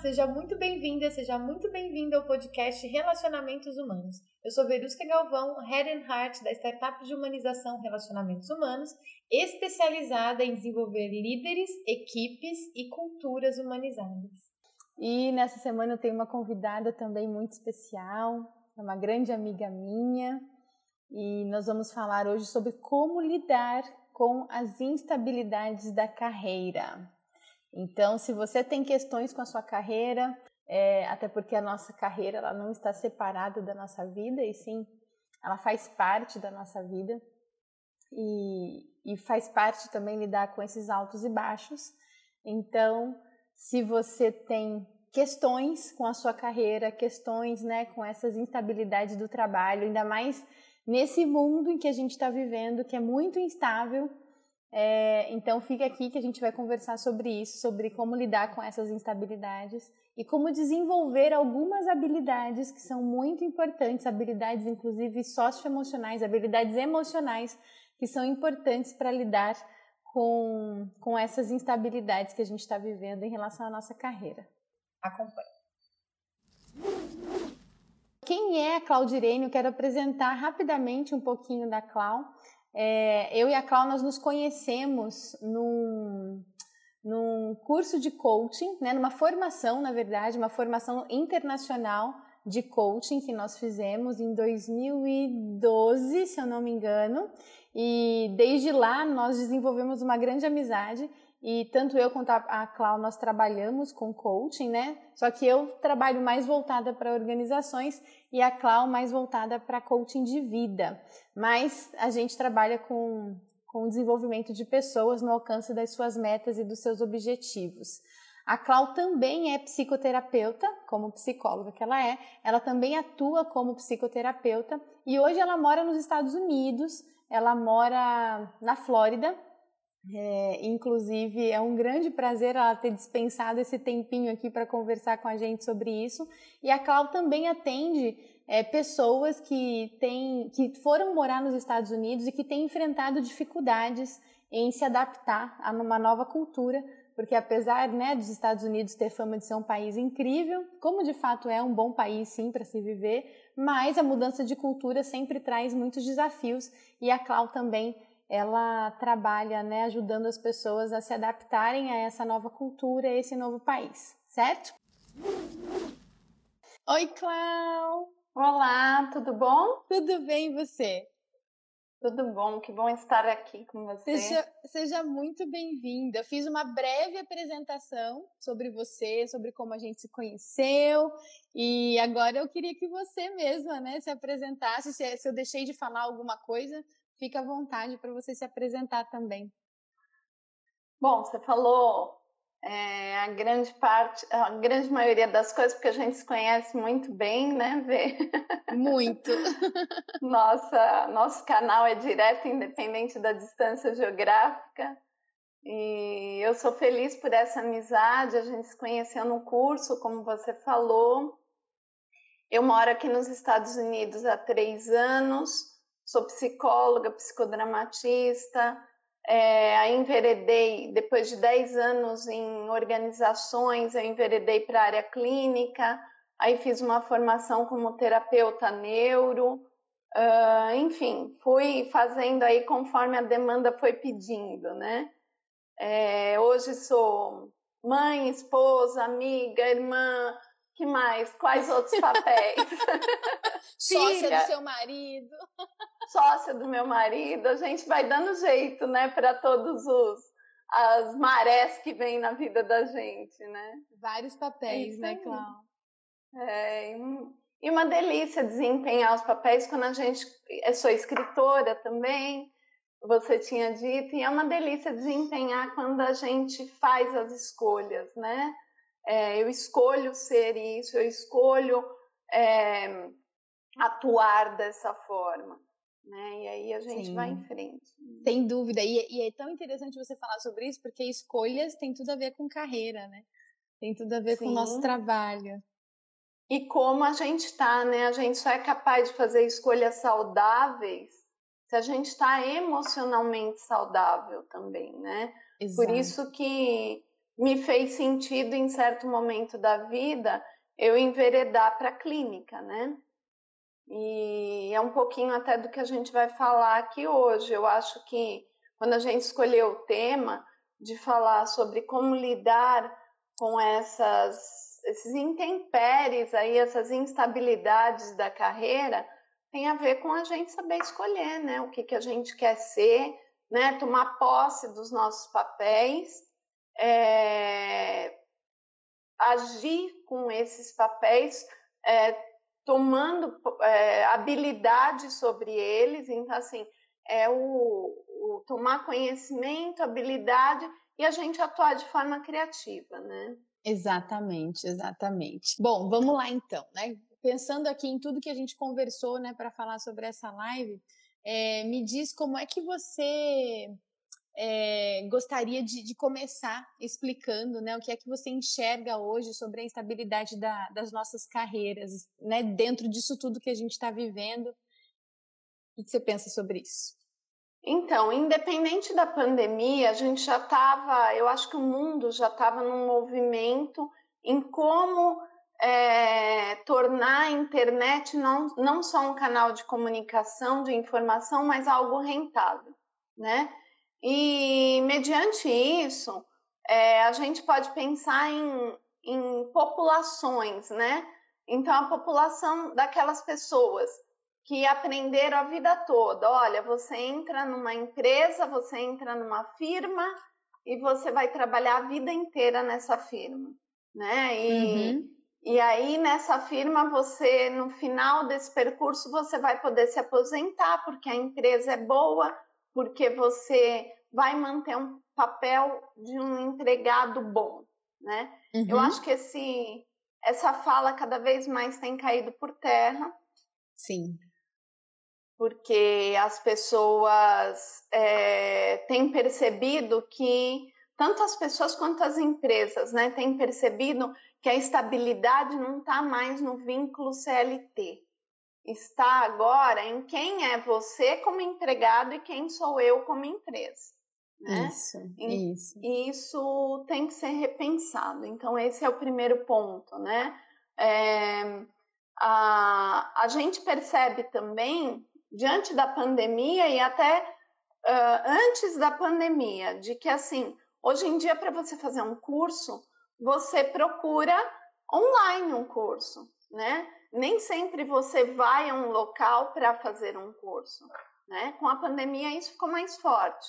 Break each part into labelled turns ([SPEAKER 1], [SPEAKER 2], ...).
[SPEAKER 1] seja muito bem-vinda, seja muito bem-vindo ao podcast Relacionamentos Humanos. Eu sou Verusca Galvão, Head and Heart da startup de humanização Relacionamentos Humanos, especializada em desenvolver líderes, equipes e culturas humanizadas.
[SPEAKER 2] E nessa semana eu tenho uma convidada também muito especial, é uma grande amiga minha, e nós vamos falar hoje sobre como lidar com as instabilidades da carreira. Então, se você tem questões com a sua carreira, é, até porque a nossa carreira ela não está separada da nossa vida, e sim, ela faz parte da nossa vida e, e faz parte também lidar com esses altos e baixos. Então, se você tem questões com a sua carreira, questões né, com essas instabilidades do trabalho, ainda mais nesse mundo em que a gente está vivendo, que é muito instável, é, então fica aqui que a gente vai conversar sobre isso, sobre como lidar com essas instabilidades e como desenvolver algumas habilidades que são muito importantes, habilidades inclusive socioemocionais, habilidades emocionais que são importantes para lidar com, com essas instabilidades que a gente está vivendo em relação à nossa carreira.
[SPEAKER 1] Acompanhe.
[SPEAKER 2] Quem é a Claudirene? Eu quero apresentar rapidamente um pouquinho da Clau. É, eu e a Clau, nós nos conhecemos num, num curso de coaching, né, numa formação, na verdade, uma formação internacional de coaching que nós fizemos em 2012, se eu não me engano. E desde lá nós desenvolvemos uma grande amizade e tanto eu quanto a Clau nós trabalhamos com coaching, né? Só que eu trabalho mais voltada para organizações e a Clau mais voltada para coaching de vida. Mas a gente trabalha com, com o desenvolvimento de pessoas no alcance das suas metas e dos seus objetivos. A Clau também é psicoterapeuta, como psicóloga que ela é, ela também atua como psicoterapeuta e hoje ela mora nos Estados Unidos, ela mora na Flórida é, inclusive, é um grande prazer ela ter dispensado esse tempinho aqui para conversar com a gente sobre isso. E a Clau também atende é, pessoas que, têm, que foram morar nos Estados Unidos e que têm enfrentado dificuldades em se adaptar a uma nova cultura, porque apesar né, dos Estados Unidos ter fama de ser um país incrível, como de fato é um bom país sim para se viver, mas a mudança de cultura sempre traz muitos desafios e a Clau também ela trabalha né, ajudando as pessoas a se adaptarem a essa nova cultura, a esse novo país, certo? Oi, Clau!
[SPEAKER 3] Olá, tudo bom?
[SPEAKER 2] Tudo bem, e você?
[SPEAKER 3] Tudo bom, que bom estar aqui com você.
[SPEAKER 2] Seja, seja muito bem-vinda. Fiz uma breve apresentação sobre você, sobre como a gente se conheceu, e agora eu queria que você mesma né, se apresentasse. Se, se eu deixei de falar alguma coisa, fica à vontade para você se apresentar também.
[SPEAKER 3] Bom, você falou é, a grande parte, a grande maioria das coisas, porque a gente se conhece muito bem, né, Vê?
[SPEAKER 2] Muito.
[SPEAKER 3] Nossa, nosso canal é direto, independente da distância geográfica. E eu sou feliz por essa amizade. A gente se conheceu no curso, como você falou. Eu moro aqui nos Estados Unidos há três anos sou psicóloga, psicodramatista, é, aí enveredei, depois de 10 anos em organizações, eu enveredei para a área clínica, aí fiz uma formação como terapeuta neuro, uh, enfim, fui fazendo aí conforme a demanda foi pedindo, né? É, hoje sou mãe, esposa, amiga, irmã, que mais? Quais outros papéis?
[SPEAKER 2] Sócia do seu marido.
[SPEAKER 3] Sócia do meu marido. A gente vai dando jeito, né, para todos os as marés que vêm na vida da gente, né?
[SPEAKER 2] Vários papéis, é né, Clau?
[SPEAKER 3] É, e uma delícia desempenhar os papéis quando a gente. Eu sou escritora também, você tinha dito, e é uma delícia desempenhar quando a gente faz as escolhas, né? é, eu escolho ser isso, eu escolho é, atuar dessa forma. Né? E aí a gente Sim. vai em frente.
[SPEAKER 2] Sem dúvida. E, e, é tão interessante você falar sobre isso, porque escolhas tem tudo a ver com carreira, né? Tem tudo a ver Sim. com o nosso trabalho.
[SPEAKER 3] E como a gente está, né? A gente só é capaz de fazer escolhas saudáveis se a gente está emocionalmente saudável também, né? Exato. Por isso que me fez sentido em certo momento da vida eu enveredar para a clínica, né? E é um pouquinho até do que a gente vai falar aqui hoje. Eu acho que quando a gente escolheu o tema de falar sobre como lidar com essas, esses intempéries aí, essas instabilidades da carreira, tem a ver com a gente saber escolher, né? O que, que a gente quer ser, né? Tomar posse dos nossos papéis, é, agir com esses papéis, é, tomando é, habilidade sobre eles. Então, assim, é o, o tomar conhecimento, habilidade e a gente atuar de forma criativa, né?
[SPEAKER 2] Exatamente, exatamente. Bom, vamos lá então, né? Pensando aqui em tudo que a gente conversou, né, para falar sobre essa live, é, me diz como é que você é, gostaria de, de, começar explicando, né, o que é que você enxerga hoje sobre a instabilidade da, das nossas carreiras, né, dentro disso tudo que a gente está vivendo. O que você pensa sobre isso?
[SPEAKER 3] Então, independente da pandemia, a gente já estava, eu acho que o mundo já estava num movimento em como é, tornar a internet não, não só um canal de comunicação, de informação, mas algo rentável, né? E mediante isso, é, a gente pode pensar em, em populações, né? Então, a população daquelas pessoas que aprenderam a vida toda. Olha, você entra numa empresa, você entra numa firma e você vai trabalhar a vida inteira nessa firma, né? E, uhum. e aí nessa firma você, no final desse percurso, você vai poder se aposentar porque a empresa é boa, porque você vai manter um papel de um empregado bom, né? Uhum. Eu acho que esse essa fala cada vez mais tem caído por terra.
[SPEAKER 2] Sim
[SPEAKER 3] porque as pessoas é, têm percebido que, tanto as pessoas quanto as empresas, né, têm percebido que a estabilidade não está mais no vínculo CLT. Está agora em quem é você como empregado e quem sou eu como empresa. Né?
[SPEAKER 2] Isso, e, isso.
[SPEAKER 3] Isso tem que ser repensado. Então, esse é o primeiro ponto, né? É, a, a gente percebe também diante da pandemia e até uh, antes da pandemia, de que assim, hoje em dia para você fazer um curso, você procura online um curso, né? Nem sempre você vai a um local para fazer um curso, né? Com a pandemia isso ficou mais forte.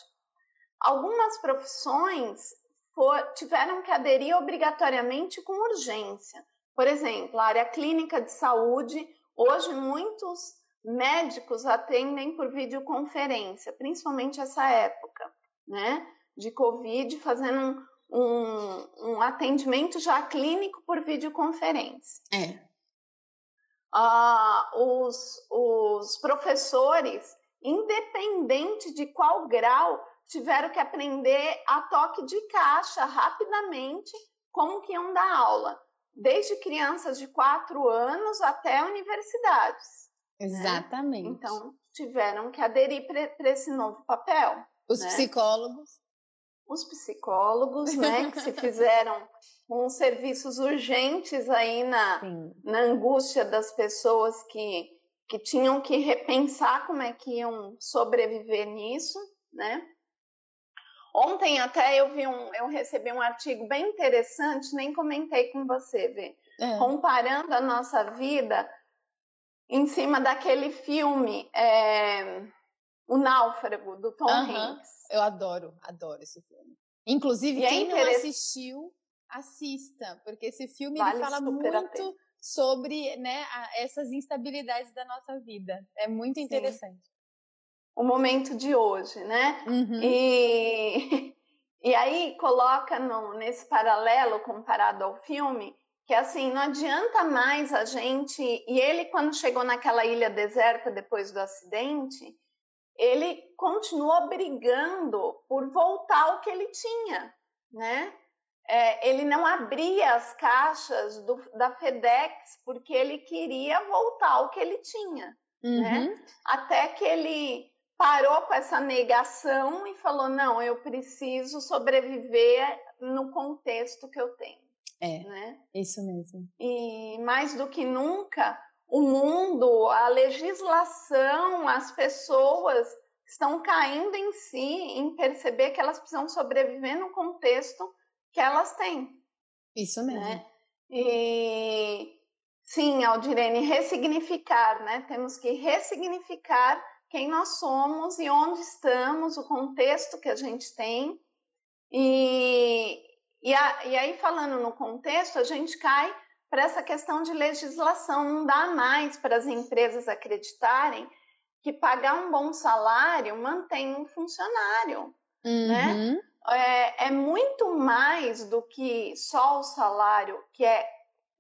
[SPEAKER 3] Algumas profissões for, tiveram que aderir obrigatoriamente com urgência. Por exemplo, a área clínica de saúde, hoje muitos médicos atendem por videoconferência, principalmente essa época, né, de Covid, fazendo um, um, um atendimento já clínico por videoconferência.
[SPEAKER 2] É.
[SPEAKER 3] Ah, os, os professores, independente de qual grau, tiveram que aprender a toque de caixa rapidamente como que iam dar aula, desde crianças de 4 anos até universidades.
[SPEAKER 2] Né? Exatamente.
[SPEAKER 3] Né? Então, tiveram que aderir para esse novo papel.
[SPEAKER 2] Os
[SPEAKER 3] né?
[SPEAKER 2] psicólogos.
[SPEAKER 3] Os psicólogos, né, que se fizeram com serviços urgentes aí na, na angústia das pessoas que, que tinham que repensar como é que iam sobreviver nisso, né? Ontem até eu vi um, eu recebi um artigo bem interessante, nem comentei com você, Vê, é. comparando a nossa vida em cima daquele filme, é, O Náufrago, do Tom uh -huh. Hanks.
[SPEAKER 2] Eu adoro, adoro esse filme. Inclusive, e é quem é não assistiu, assista, porque esse filme vale ele fala muito sobre né, essas instabilidades da nossa vida. É muito interessante. Sim.
[SPEAKER 3] O momento de hoje, né?
[SPEAKER 2] Uhum.
[SPEAKER 3] E, e aí coloca no, nesse paralelo comparado ao filme que assim, não adianta mais a gente. E ele, quando chegou naquela ilha deserta depois do acidente, ele continuou brigando por voltar ao que ele tinha, né? É, ele não abria as caixas do, da FedEx porque ele queria voltar ao que ele tinha, né? uhum. né? Até que ele parou com essa negação e falou: não, eu preciso sobreviver no contexto que eu tenho.
[SPEAKER 2] É, né? isso mesmo.
[SPEAKER 3] E mais do que nunca, o mundo, a legislação, as pessoas estão caindo em si, em perceber que elas precisam sobreviver no contexto que elas têm.
[SPEAKER 2] Isso mesmo. Né?
[SPEAKER 3] E sim, Aldirene, ressignificar, né? Temos que ressignificar quem nós somos e onde estamos, o contexto que a gente tem. E, e, a, e aí, falando no contexto, a gente cai para essa questão de legislação. Não dá mais para as empresas acreditarem que pagar um bom salário mantém um funcionário, né? uhum. né? É, é muito mais do que só o salário, que é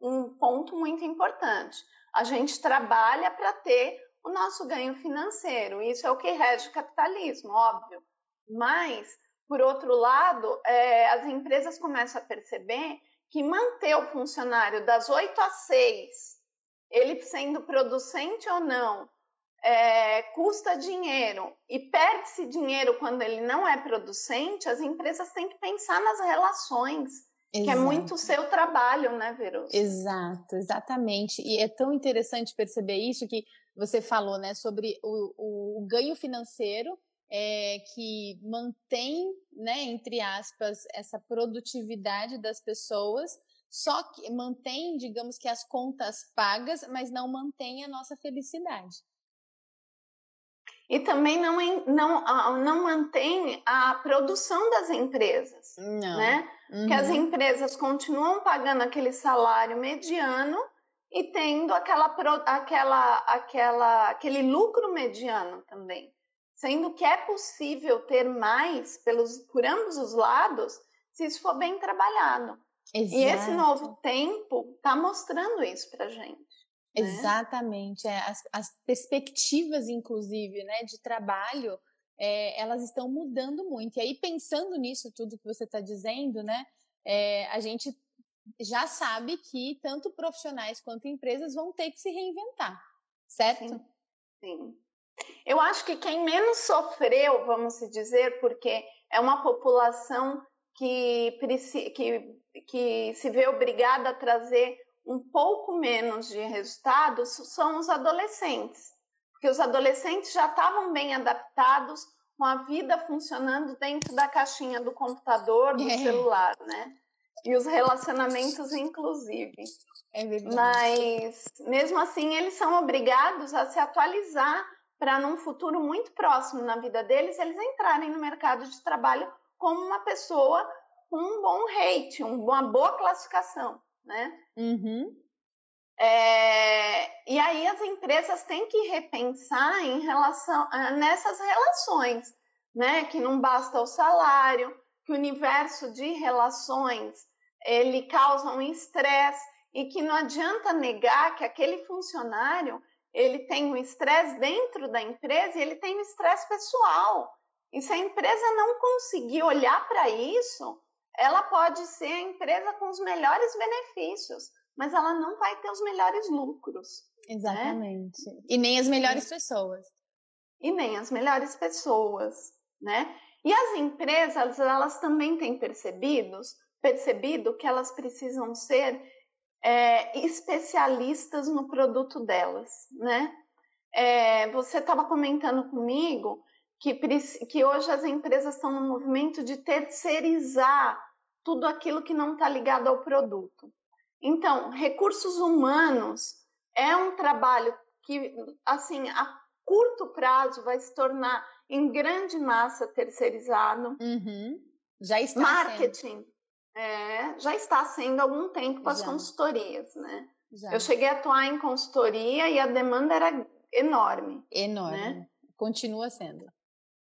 [SPEAKER 3] um ponto muito importante. A gente trabalha para ter o nosso ganho financeiro. Isso é o que rege o capitalismo, óbvio. Mas, por outro lado, é, as empresas começam a perceber que manter o funcionário das 8 às 6, ele sendo producente ou não, é, custa dinheiro e perde-se dinheiro quando ele não é producente, as empresas têm que pensar nas relações. Exato. Que é muito o seu trabalho, né, Verus?
[SPEAKER 2] Exato, exatamente. E é tão interessante perceber isso que você falou, né, sobre o, o, o ganho financeiro é, que mantém, né, entre aspas, essa produtividade das pessoas, só que mantém, digamos que as contas pagas, mas não mantém a nossa felicidade.
[SPEAKER 3] E também não, não, não mantém a produção das empresas, não. né? Uhum. Que as empresas continuam pagando aquele salário mediano e tendo aquela, aquela, aquela, aquele lucro mediano também. Sendo que é possível ter mais pelos, por ambos os lados se isso for bem trabalhado. Exato. E esse novo tempo está mostrando isso para gente.
[SPEAKER 2] Né? Exatamente. É, as, as, perspectivas, inclusive, né, de trabalho, é, elas estão mudando muito. E aí, pensando nisso tudo que você está dizendo, né, é, a gente já sabe que tanto profissionais quanto empresas vão ter que se reinventar, certo?
[SPEAKER 3] Sim. Sim. Eu acho que quem menos sofreu, vamos dizer, porque é uma população que, que, que se vê obrigada a trazer um pouco menos de resultados são os adolescentes, porque os adolescentes já estavam bem adaptados com a vida funcionando dentro da caixinha do computador, do é. celular, né? E os relacionamentos, inclusive.
[SPEAKER 2] É verdade.
[SPEAKER 3] Mas, mesmo assim, eles são obrigados a se atualizar para, num futuro muito próximo na vida deles, eles entrarem no mercado de trabalho como uma pessoa com um bom rate, uma boa classificação né?
[SPEAKER 2] Uhum.
[SPEAKER 3] É, e aí as empresas têm que repensar em relação nessas relações, né? Que não basta o salário, que o universo de relações ele causa um estresse e que não adianta negar que aquele funcionário ele tem um estresse dentro da empresa e ele tem um estresse pessoal. E se a empresa não conseguir olhar para isso, ela pode ser a empresa com os melhores benefícios, mas ela não vai ter os melhores lucros.
[SPEAKER 2] Né? Exatamente. Né? E nem as melhores pessoas.
[SPEAKER 3] E nem as melhores pessoas, né? E as empresas, elas também têm percebidos, percebido que elas precisam ser é, especialistas no produto delas, né? É, você estava comentando comigo que, que hoje as empresas estão no movimento de terceirizar tudo aquilo que não está ligado ao produto. Então, recursos humanos é um trabalho que, assim, a curto prazo vai se tornar em grande massa terceirizado.
[SPEAKER 2] Uhum. Já está
[SPEAKER 3] Marketing. É, já está sendo há algum tempo com as consultorias, né? Já. Eu cheguei a atuar em consultoria e a demanda era enorme.
[SPEAKER 2] Enorme. Né? Continua sendo.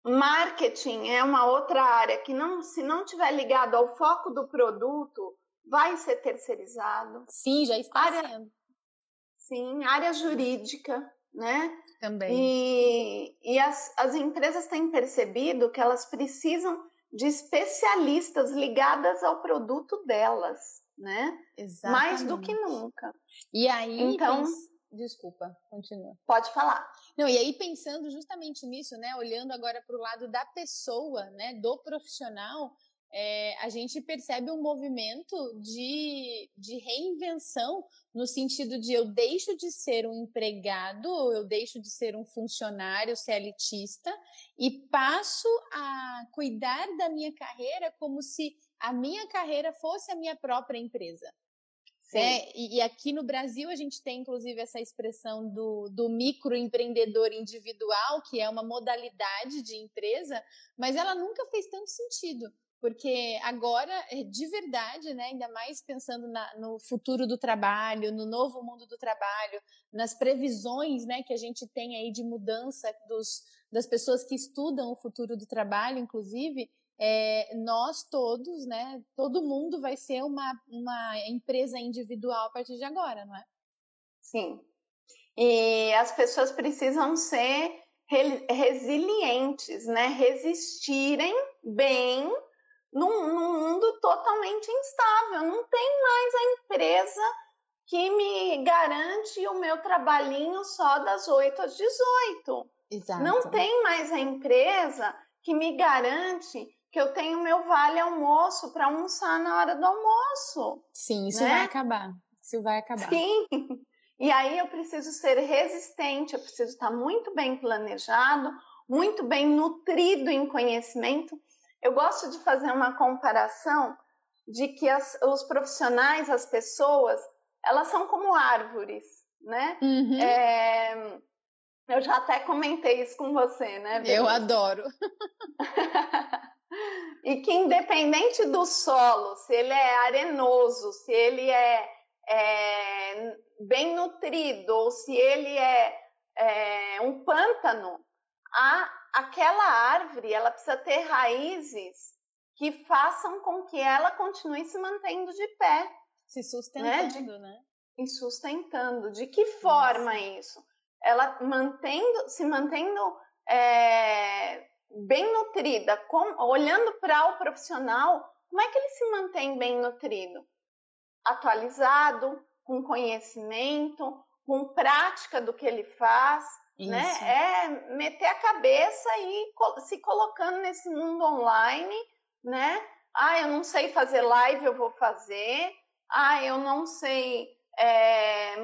[SPEAKER 3] Marketing é uma outra área que não, se não tiver ligado ao foco do produto, vai ser terceirizado.
[SPEAKER 2] Sim, já está área, sendo.
[SPEAKER 3] Sim, área jurídica, né?
[SPEAKER 2] Também.
[SPEAKER 3] E, e as, as empresas têm percebido que elas precisam de especialistas ligadas ao produto delas, né?
[SPEAKER 2] Exatamente.
[SPEAKER 3] Mais do que nunca.
[SPEAKER 2] E aí, então, Desculpa, continua.
[SPEAKER 3] Pode falar.
[SPEAKER 2] Não, e aí pensando justamente nisso, né, olhando agora para o lado da pessoa, né, do profissional, é, a gente percebe um movimento de, de reinvenção no sentido de eu deixo de ser um empregado, eu deixo de ser um funcionário CLTista e passo a cuidar da minha carreira como se a minha carreira fosse a minha própria empresa. Né? E, e, aqui no Brasil a gente tem inclusive essa expressão do, do microempreendedor individual, que é uma modalidade de empresa, mas ela nunca fez tanto sentido. Porque agora, eh, de verdade, né, ainda mais pensando na, no futuro do trabalho, no novo mundo do trabalho, nas previsões né, que a gente tem aí de mudança dos, das pessoas que estudam o futuro do trabalho, inclusive, é, nós todos, né, todo mundo vai ser uma, uma empresa individual a partir de agora, não é?
[SPEAKER 3] Sim. E as pessoas precisam ser resilientes, né? Resistirem bem num, num mundo totalmente instável. Não tem mais a empresa que me garante o meu trabalhinho só das 8 às 18. Exato. Não tem mais a empresa que me garante que eu tenho meu vale almoço para almoçar na hora do almoço.
[SPEAKER 2] Sim, isso né? vai acabar. Isso vai acabar.
[SPEAKER 3] Sim. E aí eu preciso ser resistente, eu preciso estar muito bem planejado, muito bem nutrido em conhecimento. Eu gosto de fazer uma comparação de que as, os profissionais, as pessoas, elas são como árvores, né? Uhum. É, eu já até comentei isso com você, né?
[SPEAKER 2] Eu adoro.
[SPEAKER 3] e que independente do solo, se ele é arenoso, se ele é, é bem nutrido ou se ele é, é um pântano, a, aquela árvore ela precisa ter raízes que façam com que ela continue se mantendo de pé.
[SPEAKER 2] Se sustentando, né? De, né?
[SPEAKER 3] E sustentando. De que forma Nossa. isso? Ela mantendo, se mantendo é, bem nutrida, com, olhando para o profissional, como é que ele se mantém bem nutrido? Atualizado, com conhecimento, com prática do que ele faz, né? É meter a cabeça e se colocando nesse mundo online, né? Ah, eu não sei fazer live, eu vou fazer. Ah, eu não sei é,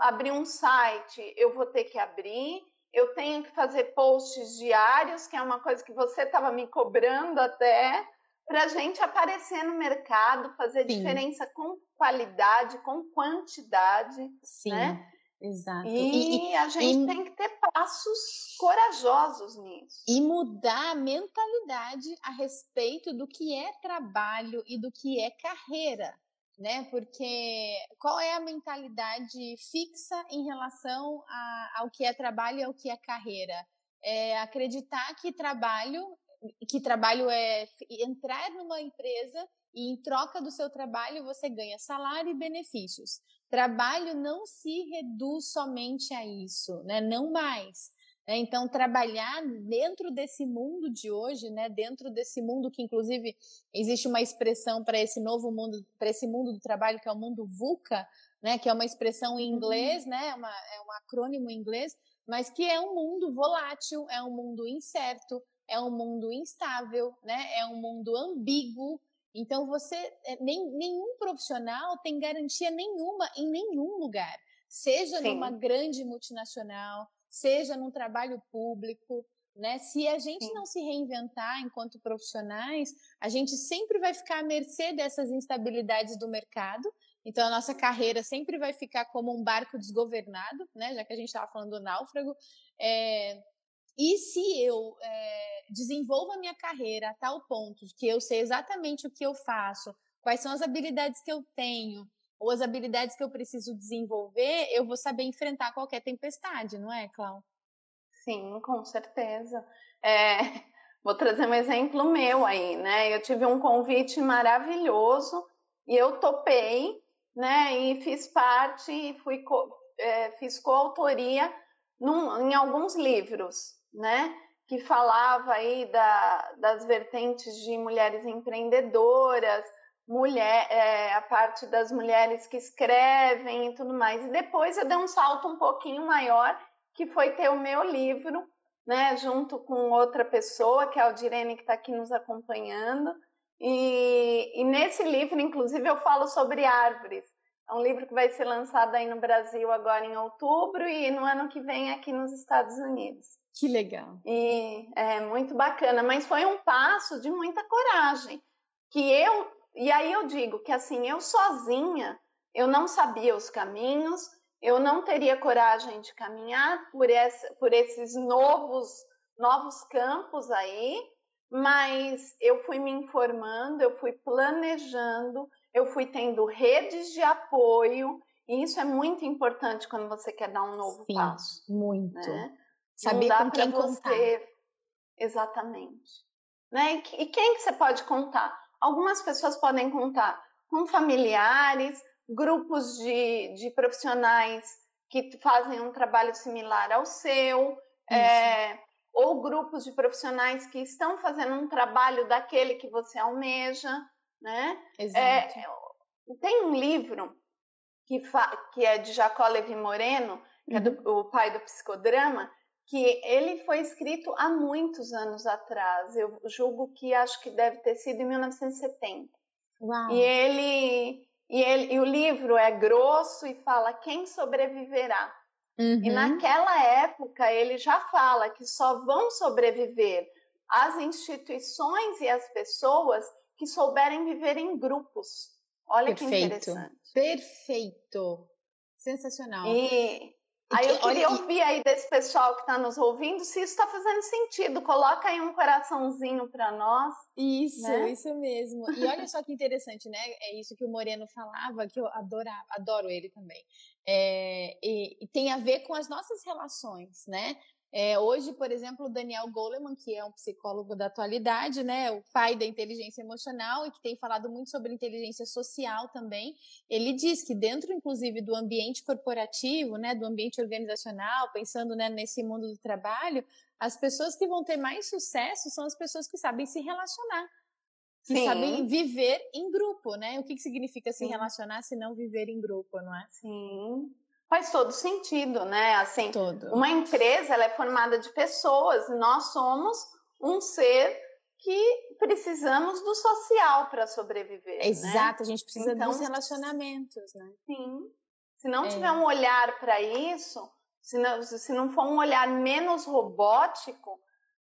[SPEAKER 3] abrir um site, eu vou ter que abrir eu tenho que fazer posts diários, que é uma coisa que você estava me cobrando até, para a gente aparecer no mercado, fazer Sim. diferença com qualidade, com quantidade. Sim. Né?
[SPEAKER 2] Exato.
[SPEAKER 3] E, e a gente e, tem que ter passos corajosos nisso.
[SPEAKER 2] E mudar a mentalidade a respeito do que é trabalho e do que é carreira né? Porque qual é a mentalidade fixa em relação a, ao que é trabalho e ao que é carreira? É acreditar que trabalho, que trabalho é entrar numa empresa e em troca do seu trabalho você ganha salário e benefícios. Trabalho não se reduz somente a isso, né? Não mais. Né? Então, trabalhar dentro desse mundo de hoje, né? dentro desse mundo que, inclusive, existe uma expressão para esse novo mundo, para esse mundo do trabalho, que é o mundo VUCA, né? que é uma expressão em inglês, uhum. né? uma, é um acrônimo em inglês, mas que é um mundo volátil, é um mundo incerto, é um mundo instável, né? é um mundo ambíguo. Então, você, é, nem, nenhum profissional tem garantia nenhuma em nenhum lugar, seja Sim. numa grande multinacional, seja num trabalho público, né? Se a gente Sim. não se reinventar enquanto profissionais, a gente sempre vai ficar à mercê dessas instabilidades do mercado. Então a nossa carreira sempre vai ficar como um barco desgovernado, né? Já que a gente estava falando do náufrago. É... E se eu é, desenvolvo a minha carreira a tal ponto que eu sei exatamente o que eu faço, quais são as habilidades que eu tenho, ou as habilidades que eu preciso desenvolver, eu vou saber enfrentar qualquer tempestade, não é, Clau?
[SPEAKER 3] Sim, com certeza. É, vou trazer um exemplo meu aí, né? Eu tive um convite maravilhoso e eu topei, né? E fiz parte, e fui co, é, fiz coautoria em alguns livros, né? Que falava aí da, das vertentes de mulheres empreendedoras, mulher, é, a parte das mulheres que escrevem e tudo mais. E depois eu dei um salto um pouquinho maior, que foi ter o meu livro, né, junto com outra pessoa, que é a Aldirene, que está aqui nos acompanhando. E, e, nesse livro, inclusive, eu falo sobre árvores. É um livro que vai ser lançado aí no Brasil agora em outubro e no ano que vem aqui nos Estados Unidos.
[SPEAKER 2] Que legal.
[SPEAKER 3] E é muito bacana, mas foi um passo de muita coragem. Que eu, e aí eu digo que assim, eu sozinha, eu não sabia os caminhos, eu não teria coragem de caminhar por, essa, por esses novos, novos campos aí, mas eu fui me informando, eu fui planejando, eu fui tendo redes de apoio, e isso é muito importante quando você quer dar um novo
[SPEAKER 2] Sim,
[SPEAKER 3] passo.
[SPEAKER 2] Muito. Né? Saber com quem você... contar.
[SPEAKER 3] Exatamente. Né? E quem que você pode contar? Algumas pessoas podem contar com familiares, grupos de, de profissionais que fazem um trabalho similar ao seu, é, ou grupos de profissionais que estão fazendo um trabalho daquele que você almeja né?
[SPEAKER 2] Exato. É,
[SPEAKER 3] tem um livro que, que é de Jacó Levi Moreno, que uhum. é do, uhum. o pai do psicodrama, que ele foi escrito há muitos anos atrás. Eu julgo que acho que deve ter sido em 1970.
[SPEAKER 2] Uau.
[SPEAKER 3] E ele e, ele, e o livro é grosso e fala quem sobreviverá. Uhum. E naquela época ele já fala que só vão sobreviver as instituições e as pessoas que souberem viver em grupos. Olha Perfeito. que interessante.
[SPEAKER 2] Perfeito. Sensacional.
[SPEAKER 3] E aí eu queria ouvir aí desse pessoal que está nos ouvindo se isso está fazendo sentido. Coloca aí um coraçãozinho para nós.
[SPEAKER 2] Isso, né? isso mesmo. E olha só que interessante, né? É isso que o Moreno falava, que eu adorava, adoro ele também. É, e, e tem a ver com as nossas relações, né? É, hoje, por exemplo, o Daniel Goleman, que é um psicólogo da atualidade, né, o pai da inteligência emocional e que tem falado muito sobre inteligência social também, ele diz que dentro, inclusive, do ambiente corporativo, né, do ambiente organizacional, pensando né, nesse mundo do trabalho, as pessoas que vão ter mais sucesso são as pessoas que sabem se relacionar, que Sim. sabem viver em grupo, né? O que, que significa se relacionar se não viver em grupo, não é?
[SPEAKER 3] Sim faz todo sentido, né? Assim,
[SPEAKER 2] todo.
[SPEAKER 3] uma empresa ela é formada de pessoas e nós somos um ser que precisamos do social para sobreviver.
[SPEAKER 2] Né? Exato, né? a gente precisa então, dos relacionamentos, né?
[SPEAKER 3] Sim. Se não é. tiver um olhar para isso, se não, se não for um olhar menos robótico,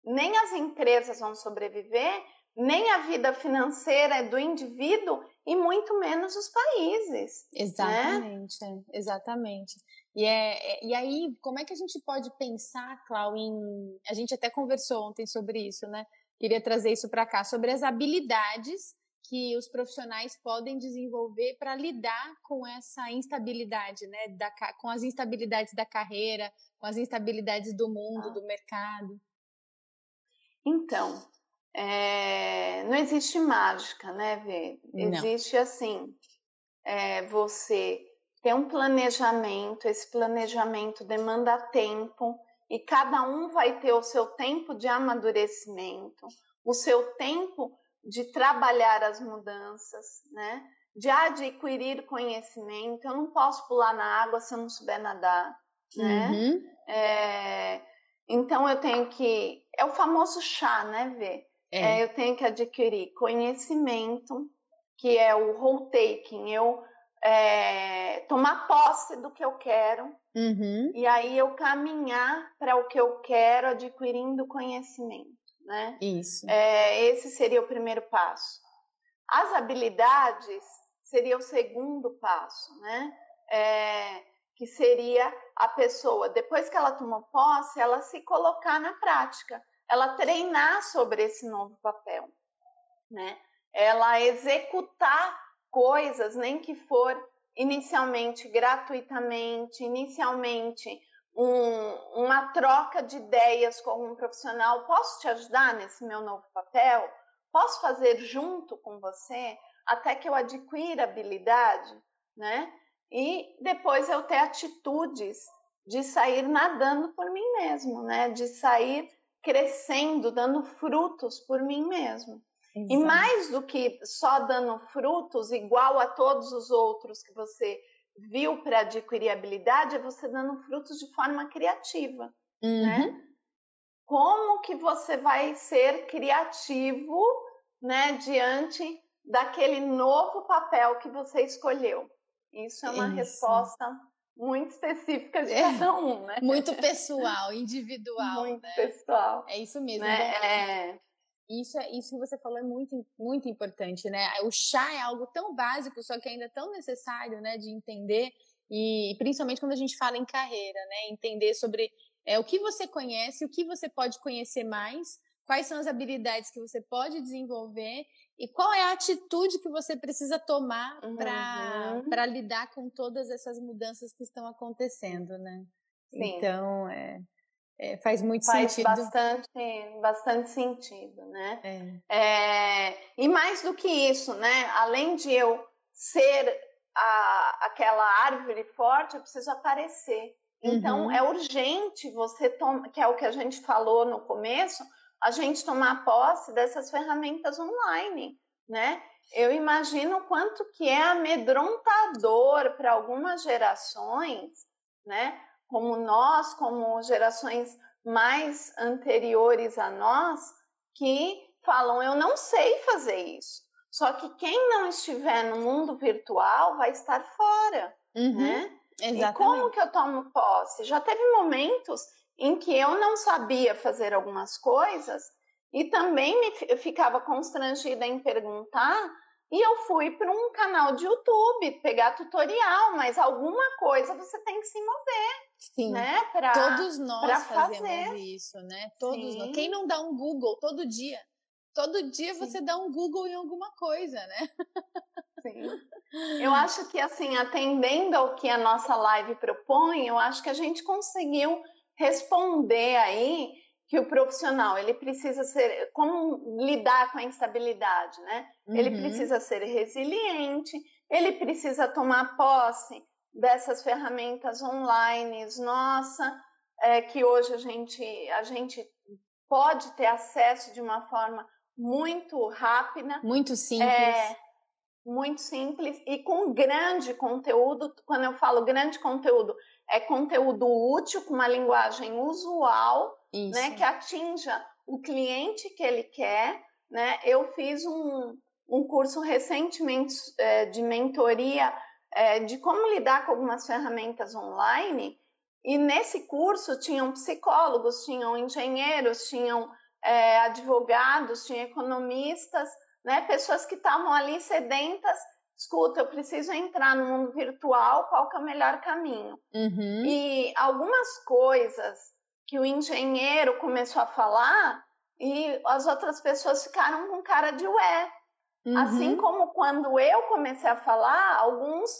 [SPEAKER 3] nem as empresas vão sobreviver, nem a vida financeira do indivíduo e muito menos os países.
[SPEAKER 2] Exatamente, né? exatamente. E, é, é, e aí, como é que a gente pode pensar, Clau, em. A gente até conversou ontem sobre isso, né? Queria trazer isso para cá, sobre as habilidades que os profissionais podem desenvolver para lidar com essa instabilidade, né? Da, com as instabilidades da carreira, com as instabilidades do mundo, ah. do mercado.
[SPEAKER 3] Então, é, não existe mágica, né, Vê? Existe não. assim, é, você tem um planejamento, esse planejamento demanda tempo e cada um vai ter o seu tempo de amadurecimento, o seu tempo de trabalhar as mudanças, né? De adquirir conhecimento. Eu não posso pular na água se eu não souber nadar, né? Uhum. É, então eu tenho que é o famoso chá, né, Vê? É. É, eu tenho que adquirir conhecimento, que é o role taking, eu é, tomar posse do que eu quero
[SPEAKER 2] uhum.
[SPEAKER 3] e aí eu caminhar para o que eu quero adquirindo conhecimento, né?
[SPEAKER 2] Isso.
[SPEAKER 3] É, esse seria o primeiro passo. As habilidades seria o segundo passo, né? É, que seria a pessoa, depois que ela tomou posse, ela se colocar na prática ela treinar sobre esse novo papel, né? Ela executar coisas, nem que for inicialmente gratuitamente, inicialmente um, uma troca de ideias com um profissional. Posso te ajudar nesse meu novo papel? Posso fazer junto com você até que eu adquira habilidade, né? E depois eu ter atitudes de sair nadando por mim mesmo, né? De sair crescendo, dando frutos por mim mesmo. Exato. E mais do que só dando frutos igual a todos os outros que você viu para adquirir habilidade, é você dando frutos de forma criativa, né? uhum. né? Como que você vai ser criativo né, diante daquele novo papel que você escolheu. Isso é uma Isso. resposta muito específica de é, cada um, né?
[SPEAKER 2] Muito pessoal, individual.
[SPEAKER 3] Muito
[SPEAKER 2] né?
[SPEAKER 3] pessoal.
[SPEAKER 2] É isso mesmo.
[SPEAKER 3] Né? É...
[SPEAKER 2] Isso, é, isso que você falou é muito, muito importante, né? O chá é algo tão básico, só que ainda tão necessário, né, de entender e principalmente quando a gente fala em carreira, né? Entender sobre é, o que você conhece, o que você pode conhecer mais, quais são as habilidades que você pode desenvolver e qual é a atitude que você precisa tomar uhum. para lidar com todas essas mudanças que estão acontecendo, né? Sim. Então, é, é, faz muito
[SPEAKER 3] faz
[SPEAKER 2] sentido.
[SPEAKER 3] Faz bastante, bastante sentido, né? É. É, e mais do que isso, né? Além de eu ser a, aquela árvore forte, eu preciso aparecer. Então, uhum. é urgente você tomar, que é o que a gente falou no começo, a gente tomar posse dessas ferramentas online, né? Eu imagino quanto que é amedrontador para algumas gerações, né? Como nós, como gerações mais anteriores a nós, que falam: eu não sei fazer isso. Só que quem não estiver no mundo virtual vai estar fora, uhum, né? Exatamente. E como que eu tomo posse? Já teve momentos em que eu não sabia fazer algumas coisas e também me, ficava constrangida em perguntar e eu fui para um canal de YouTube pegar tutorial, mas alguma coisa você tem que se mover. Sim. Né,
[SPEAKER 2] pra, Todos nós fazemos fazer. isso, né? Todos nós. Quem não dá um Google todo dia? Todo dia Sim. você dá um Google em alguma coisa, né?
[SPEAKER 3] Sim. Eu acho que, assim, atendendo ao que a nossa live propõe, eu acho que a gente conseguiu responder aí que o profissional ele precisa ser como lidar com a instabilidade, né? Uhum. Ele precisa ser resiliente, ele precisa tomar posse dessas ferramentas online, nossa, é, que hoje a gente a gente pode ter acesso de uma forma muito rápida.
[SPEAKER 2] Muito simples.
[SPEAKER 3] É, muito simples e com grande conteúdo. Quando eu falo grande conteúdo, é conteúdo útil, com uma linguagem usual, né, que atinja o cliente que ele quer. Né? Eu fiz um, um curso recentemente é, de mentoria é, de como lidar com algumas ferramentas online. E nesse curso tinham psicólogos, tinham engenheiros, tinham é, advogados, tinha economistas, né, pessoas que estavam ali sedentas. Escuta, eu preciso entrar no mundo virtual, qual que é o melhor caminho? Uhum. E algumas coisas que o engenheiro começou a falar e as outras pessoas ficaram com cara de ué. Uhum. Assim como quando eu comecei a falar, alguns,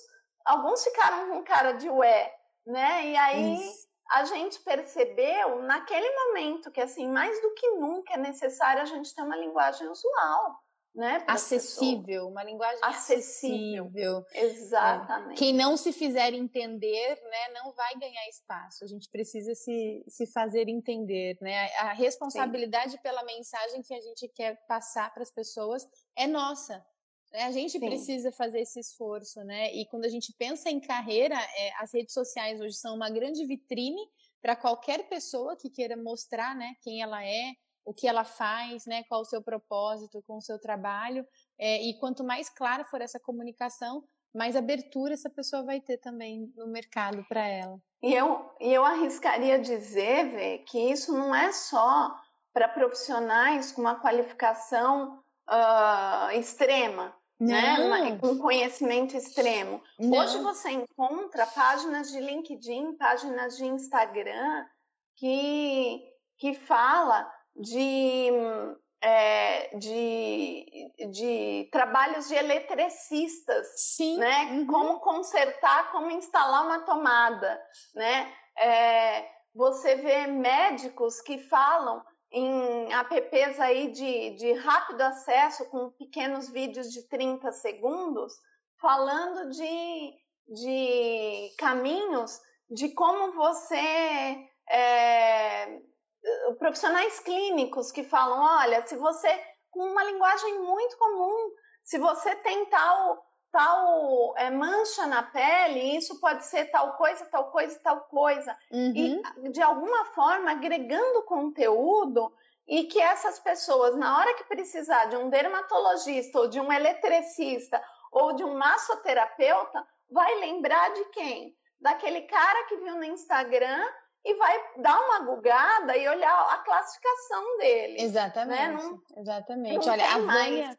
[SPEAKER 3] alguns ficaram com cara de ué, né? E aí Isso a gente percebeu naquele momento que assim mais do que nunca é necessário a gente ter uma linguagem usual, né?
[SPEAKER 2] Acessível, uma linguagem acessível. acessível.
[SPEAKER 3] Exatamente.
[SPEAKER 2] É. Quem não se fizer entender, né, não vai ganhar espaço. A gente precisa se, se fazer entender, né? A responsabilidade Sim. pela mensagem que a gente quer passar para as pessoas é nossa. Né? A gente Sim. precisa fazer esse esforço, né? E quando a gente pensa em carreira, é, as redes sociais hoje são uma grande vitrine para qualquer pessoa que queira mostrar, né, quem ela é, o que ela faz, né, qual o seu propósito com o seu trabalho. É, e quanto mais clara for essa comunicação, mais abertura essa pessoa vai ter também no mercado para ela.
[SPEAKER 3] E eu, eu arriscaria dizer, Vê, que isso não é só para profissionais com uma qualificação uh, extrema, né? Não. né? com conhecimento extremo. Não. Hoje você encontra páginas de LinkedIn, páginas de Instagram que, que fala de, é, de, de trabalhos de eletricistas,
[SPEAKER 2] Sim.
[SPEAKER 3] né? Uhum. Como consertar, como instalar uma tomada, né? É, você vê médicos que falam em apps aí de, de rápido acesso com pequenos vídeos de 30 segundos, falando de, de caminhos de como você. É, profissionais clínicos que falam: olha, se você, com uma linguagem muito comum, se você tem tal tal é, mancha na pele, isso pode ser tal coisa, tal coisa, tal coisa. Uhum. E, de alguma forma, agregando conteúdo e que essas pessoas, na hora que precisar de um dermatologista ou de um eletricista ou de um massoterapeuta, vai lembrar de quem? Daquele cara que viu no Instagram e vai dar uma gugada e olhar a classificação dele.
[SPEAKER 2] Exatamente.
[SPEAKER 3] Né?
[SPEAKER 2] Não, exatamente. Não Olha, a Vânia,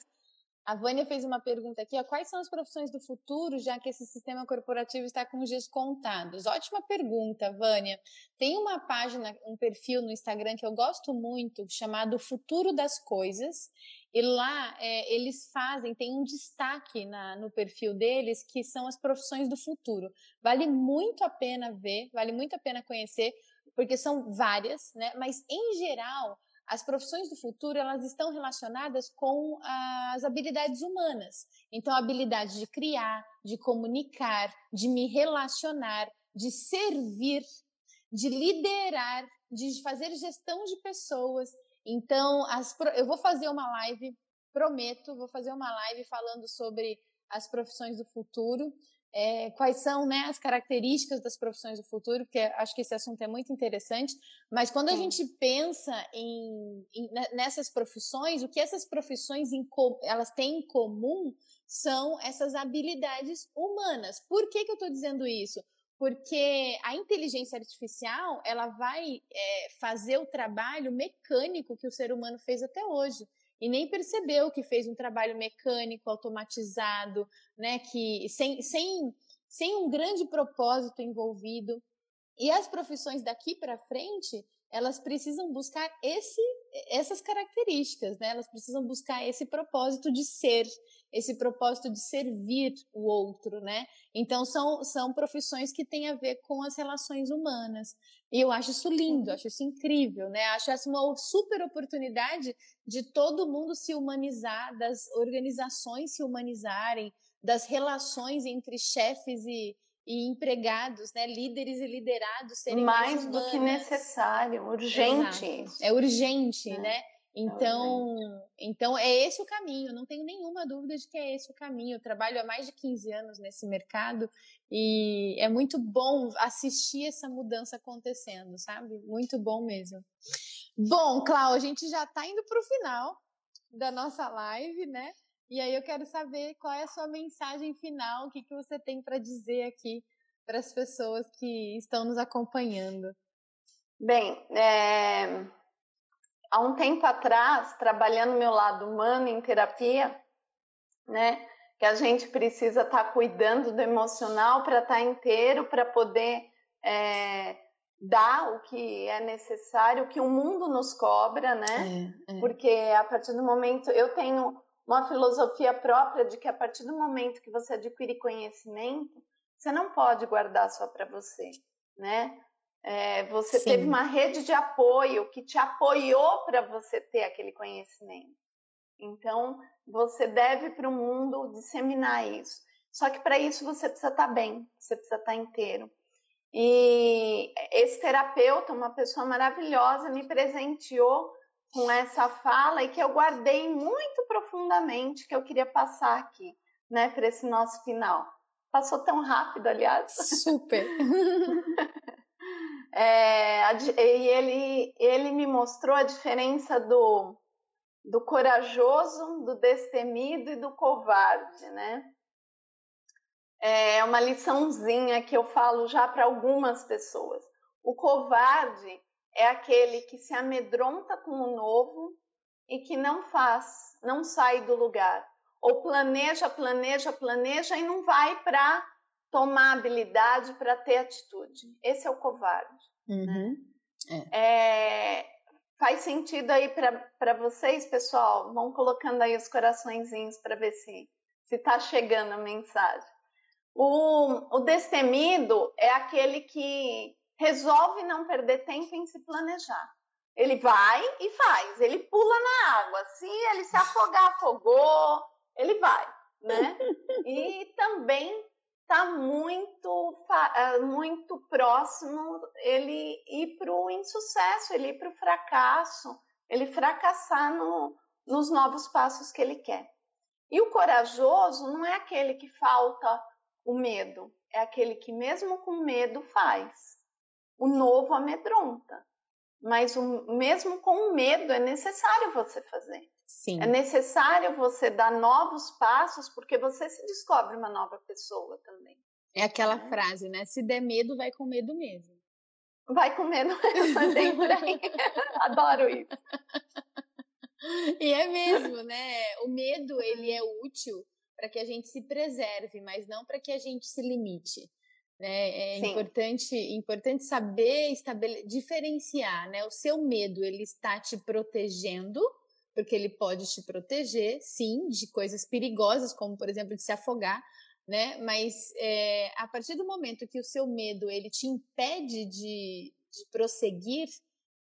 [SPEAKER 2] a Vânia fez uma pergunta aqui, ó, quais são as profissões do futuro, já que esse sistema corporativo está com os dias contados? Ótima pergunta, Vânia. Tem uma página, um perfil no Instagram que eu gosto muito, chamado Futuro das Coisas, e lá é, eles fazem, tem um destaque na, no perfil deles que são as profissões do futuro. Vale muito a pena ver, vale muito a pena conhecer, porque são várias, né? Mas em geral as profissões do futuro elas estão relacionadas com as habilidades humanas. Então, a habilidade de criar, de comunicar, de me relacionar, de servir, de liderar, de fazer gestão de pessoas. Então, as, eu vou fazer uma live, prometo, vou fazer uma live falando sobre as profissões do futuro é, quais são né, as características das profissões do futuro, porque acho que esse assunto é muito interessante, mas quando a gente pensa em, em, nessas profissões, o que essas profissões em, elas têm em comum são essas habilidades humanas. Por que, que eu estou dizendo isso? Porque a inteligência artificial ela vai é, fazer o trabalho mecânico que o ser humano fez até hoje e nem percebeu que fez um trabalho mecânico, automatizado, né, que sem, sem, sem um grande propósito envolvido. E as profissões daqui para frente, elas precisam buscar esse, essas características, né? Elas precisam buscar esse propósito de ser, esse propósito de servir o outro, né? Então são, são profissões que têm a ver com as relações humanas. E eu acho isso lindo, acho isso incrível, né? Acho essa uma super oportunidade de todo mundo se humanizar, das organizações se humanizarem, das relações entre chefes e, e empregados, né, líderes e liderados serem
[SPEAKER 3] mais, mais do que necessário, urgente.
[SPEAKER 2] Exato. É urgente, é. né? Então, então é esse o caminho, não tenho nenhuma dúvida de que é esse o caminho. Eu trabalho há mais de 15 anos nesse mercado e é muito bom assistir essa mudança acontecendo, sabe? Muito bom mesmo. Bom, Cláudia, a gente já está indo para o final da nossa live, né? E aí eu quero saber qual é a sua mensagem final, o que, que você tem para dizer aqui para as pessoas que estão nos acompanhando.
[SPEAKER 3] Bem, é... há um tempo atrás, trabalhando meu lado humano em terapia, né, que a gente precisa estar tá cuidando do emocional para estar tá inteiro, para poder é, dar o que é necessário, o que o mundo nos cobra, né? É, é. Porque a partir do momento eu tenho uma filosofia própria de que a partir do momento que você adquire conhecimento, você não pode guardar só para você, né? É, você Sim. teve uma rede de apoio que te apoiou para você ter aquele conhecimento. Então, você deve para o mundo disseminar isso. Só que para isso você precisa estar tá bem, você precisa estar tá inteiro. E esse terapeuta, uma pessoa maravilhosa, me presenteou com essa fala e que eu guardei muito profundamente, que eu queria passar aqui, né, para esse nosso final. Passou tão rápido, aliás.
[SPEAKER 2] Super.
[SPEAKER 3] é, e ele, ele me mostrou a diferença do, do corajoso, do destemido e do covarde, né? É uma liçãozinha que eu falo já para algumas pessoas. O covarde é aquele que se amedronta com o novo e que não faz, não sai do lugar. Ou planeja, planeja, planeja e não vai para tomar habilidade, para ter atitude. Esse é o covarde. Uhum. É. É, faz sentido aí para vocês, pessoal? Vão colocando aí os coraçõezinhos para ver se está chegando a mensagem. O, o destemido é aquele que resolve não perder tempo em se planejar. Ele vai e faz, ele pula na água. Se ele se afogar, afogou, ele vai, né? E também está muito, é, muito próximo ele ir para o insucesso, ele ir para o fracasso, ele fracassar no, nos novos passos que ele quer. E o corajoso não é aquele que falta o medo, é aquele que mesmo com medo faz o novo amedronta. mas o, mesmo com o medo é necessário você fazer.
[SPEAKER 2] Sim.
[SPEAKER 3] É necessário você dar novos passos porque você se descobre uma nova pessoa também.
[SPEAKER 2] É aquela é. frase, né? Se der medo, vai com medo mesmo.
[SPEAKER 3] Vai com medo mesmo, por aí. Adoro isso.
[SPEAKER 2] E é mesmo, né? O medo, ele é útil para que a gente se preserve, mas não para que a gente se limite. Né? É importante, importante saber estabele... diferenciar, né? O seu medo, ele está te protegendo, porque ele pode te proteger, sim, de coisas perigosas, como, por exemplo, de se afogar, né? Mas é, a partir do momento que o seu medo, ele te impede de, de prosseguir,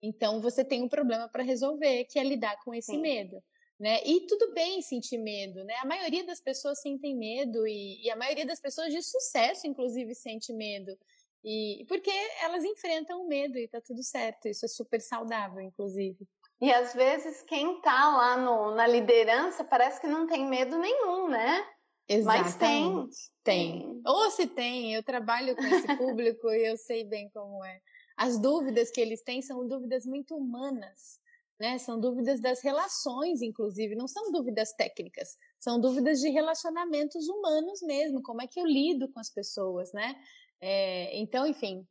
[SPEAKER 2] então você tem um problema para resolver, que é lidar com esse sim. medo né? E tudo bem sentir medo, né? A maioria das pessoas sentem medo e, e a maioria das pessoas de sucesso, inclusive, sente medo. E porque elas enfrentam o medo e tá tudo certo. Isso é super saudável, inclusive.
[SPEAKER 3] E às vezes quem tá lá no, na liderança parece que não tem medo nenhum, né?
[SPEAKER 2] Exatamente. Mas tem. Tem. Ou se tem, eu trabalho com esse público e eu sei bem como é. As dúvidas que eles têm são dúvidas muito humanas né? São dúvidas das relações, inclusive, não são dúvidas técnicas, são dúvidas de relacionamentos humanos mesmo, como é que eu lido com as pessoas, né? É, então, enfim,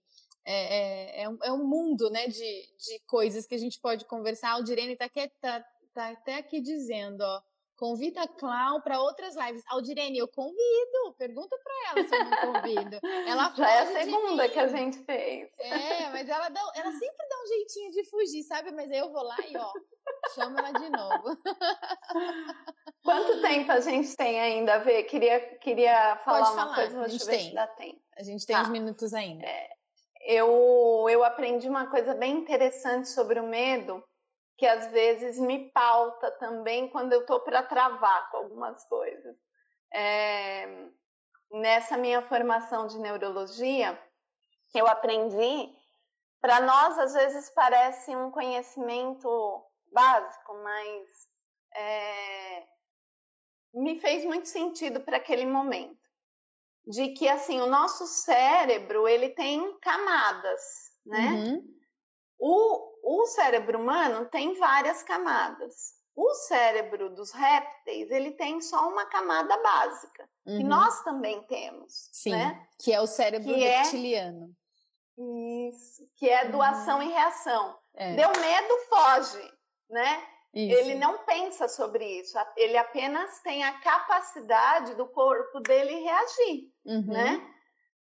[SPEAKER 2] é, é, é, um, é um mundo, né, de, de coisas que a gente pode conversar. O Direne está tá, tá até aqui dizendo, ó, Convida a Clau para outras lives. Aldirene, eu convido. Pergunta para ela se eu não convido. Ela
[SPEAKER 3] Já é a segunda que a gente fez.
[SPEAKER 2] É, mas ela, dá, ela sempre dá um jeitinho de fugir, sabe? Mas aí eu vou lá e, ó, chamo ela de novo.
[SPEAKER 3] Quanto tempo a gente tem ainda ver? Queria, queria falar
[SPEAKER 2] Pode
[SPEAKER 3] uma
[SPEAKER 2] falar.
[SPEAKER 3] coisa,
[SPEAKER 2] a gente tem. dá tempo. A gente tem tá. uns minutos ainda.
[SPEAKER 3] É, eu, eu aprendi uma coisa bem interessante sobre o medo que às vezes me pauta também quando eu estou para travar com algumas coisas. É, nessa minha formação de neurologia, eu aprendi, para nós às vezes parece um conhecimento básico, mas é, me fez muito sentido para aquele momento, de que assim o nosso cérebro ele tem camadas, né? Uhum. O, o cérebro humano tem várias camadas. O cérebro dos répteis, ele tem só uma camada básica, uhum. que nós também temos.
[SPEAKER 2] Sim,
[SPEAKER 3] né?
[SPEAKER 2] que é o cérebro que é reptiliano.
[SPEAKER 3] É, isso, que é doação uhum. e reação. É. Deu medo, foge, né? Isso. Ele não pensa sobre isso, ele apenas tem a capacidade do corpo dele reagir, uhum. né?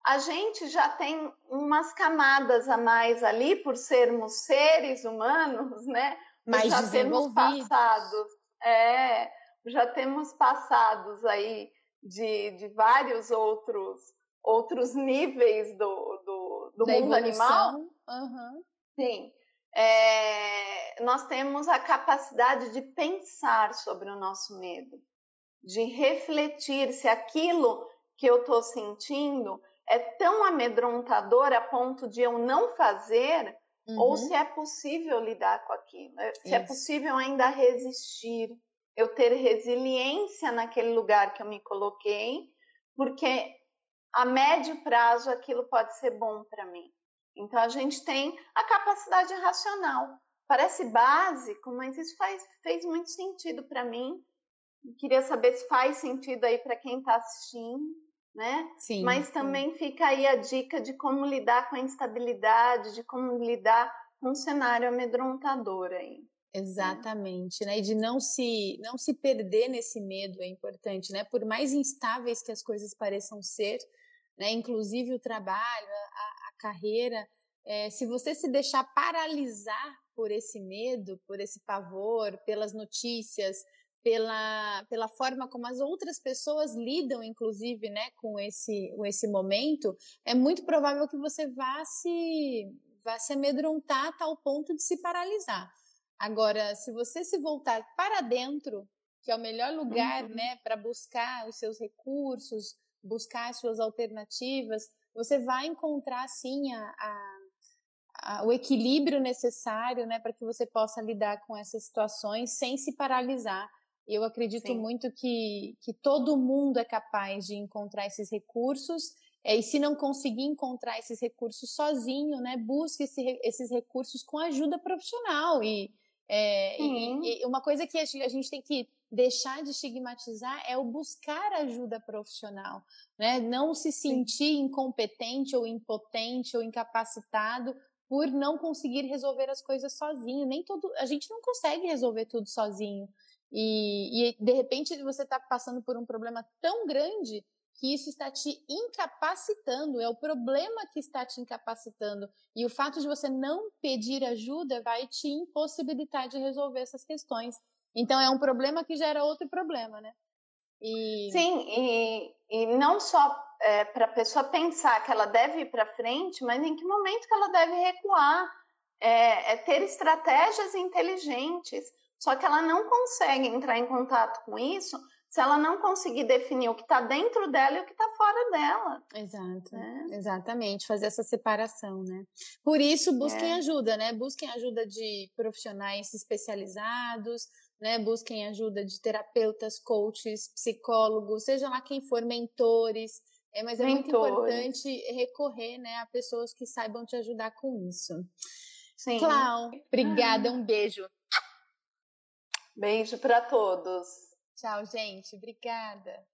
[SPEAKER 3] a gente já tem umas camadas a mais ali por sermos seres humanos, né?
[SPEAKER 2] Mais
[SPEAKER 3] já
[SPEAKER 2] temos
[SPEAKER 3] passados, é, já temos passados aí de, de vários outros outros níveis do, do, do mundo animal.
[SPEAKER 2] Uhum.
[SPEAKER 3] Sim. É, nós temos a capacidade de pensar sobre o nosso medo, de refletir se aquilo que eu estou sentindo é tão amedrontador a ponto de eu não fazer, uhum. ou se é possível lidar com aquilo, é, se é Isso. é possível ainda resistir, eu ter resiliência naquele lugar que eu me coloquei, porque a médio prazo aquilo pode ser bom para mim. Então a gente tem a capacidade racional. Parece básico, mas isso faz, fez muito sentido para mim. queria saber se faz sentido aí para quem está assistindo né?
[SPEAKER 2] Sim,
[SPEAKER 3] Mas
[SPEAKER 2] sim.
[SPEAKER 3] também fica aí a dica de como lidar com a instabilidade, de como lidar com um cenário amedrontador aí. Né?
[SPEAKER 2] Exatamente, né? E de não se não se perder nesse medo é importante, né? Por mais instáveis que as coisas pareçam ser, né? Inclusive o trabalho, a carreira, é, se você se deixar paralisar por esse medo, por esse pavor, pelas notícias, pela, pela forma como as outras pessoas lidam, inclusive, né, com esse, com esse momento, é muito provável que você vá se, vá se amedrontar a tal ponto de se paralisar. Agora, se você se voltar para dentro, que é o melhor lugar, uhum. né, para buscar os seus recursos, buscar as suas alternativas, você vai encontrar, sim, a, a, a, o equilíbrio necessário, né, para que você possa lidar com essas situações sem se paralisar eu acredito Sim. muito que, que todo mundo é capaz de encontrar esses recursos, É, e se não conseguir encontrar esses recursos sozinho, né, busque esse, esses recursos com ajuda profissional. E, é, e, e, uma coisa que a gente tem que deixar de estigmatizar é o buscar ajuda profissional, né? Não se sentir incompetente ou impotente ou incapacitado por não conseguir resolver as coisas sozinho. Nem todo, a gente não consegue resolver tudo sozinho. E, e de repente você está passando por um problema tão grande que isso está te incapacitando, é o problema que está te incapacitando. E o fato de você não pedir ajuda vai te impossibilitar de resolver essas questões. Então é um problema que gera outro problema, né?
[SPEAKER 3] E... Sim, e, e não só é, para a pessoa pensar que ela deve ir para frente, mas em que momento que ela deve recuar. É, é ter estratégias inteligentes. Só que ela não consegue entrar em contato com isso se ela não conseguir definir o que está dentro dela e o que está fora dela.
[SPEAKER 2] Exato, né? exatamente, fazer essa separação, né? Por isso, busquem é. ajuda, né? Busquem ajuda de profissionais especializados, né? Busquem ajuda de terapeutas, coaches, psicólogos, seja lá quem for, mentores. É, mas é muito importante recorrer, né, a pessoas que saibam te ajudar com isso. Sim. Clau, obrigada, um beijo.
[SPEAKER 3] Beijo para todos.
[SPEAKER 2] Tchau, gente. Obrigada.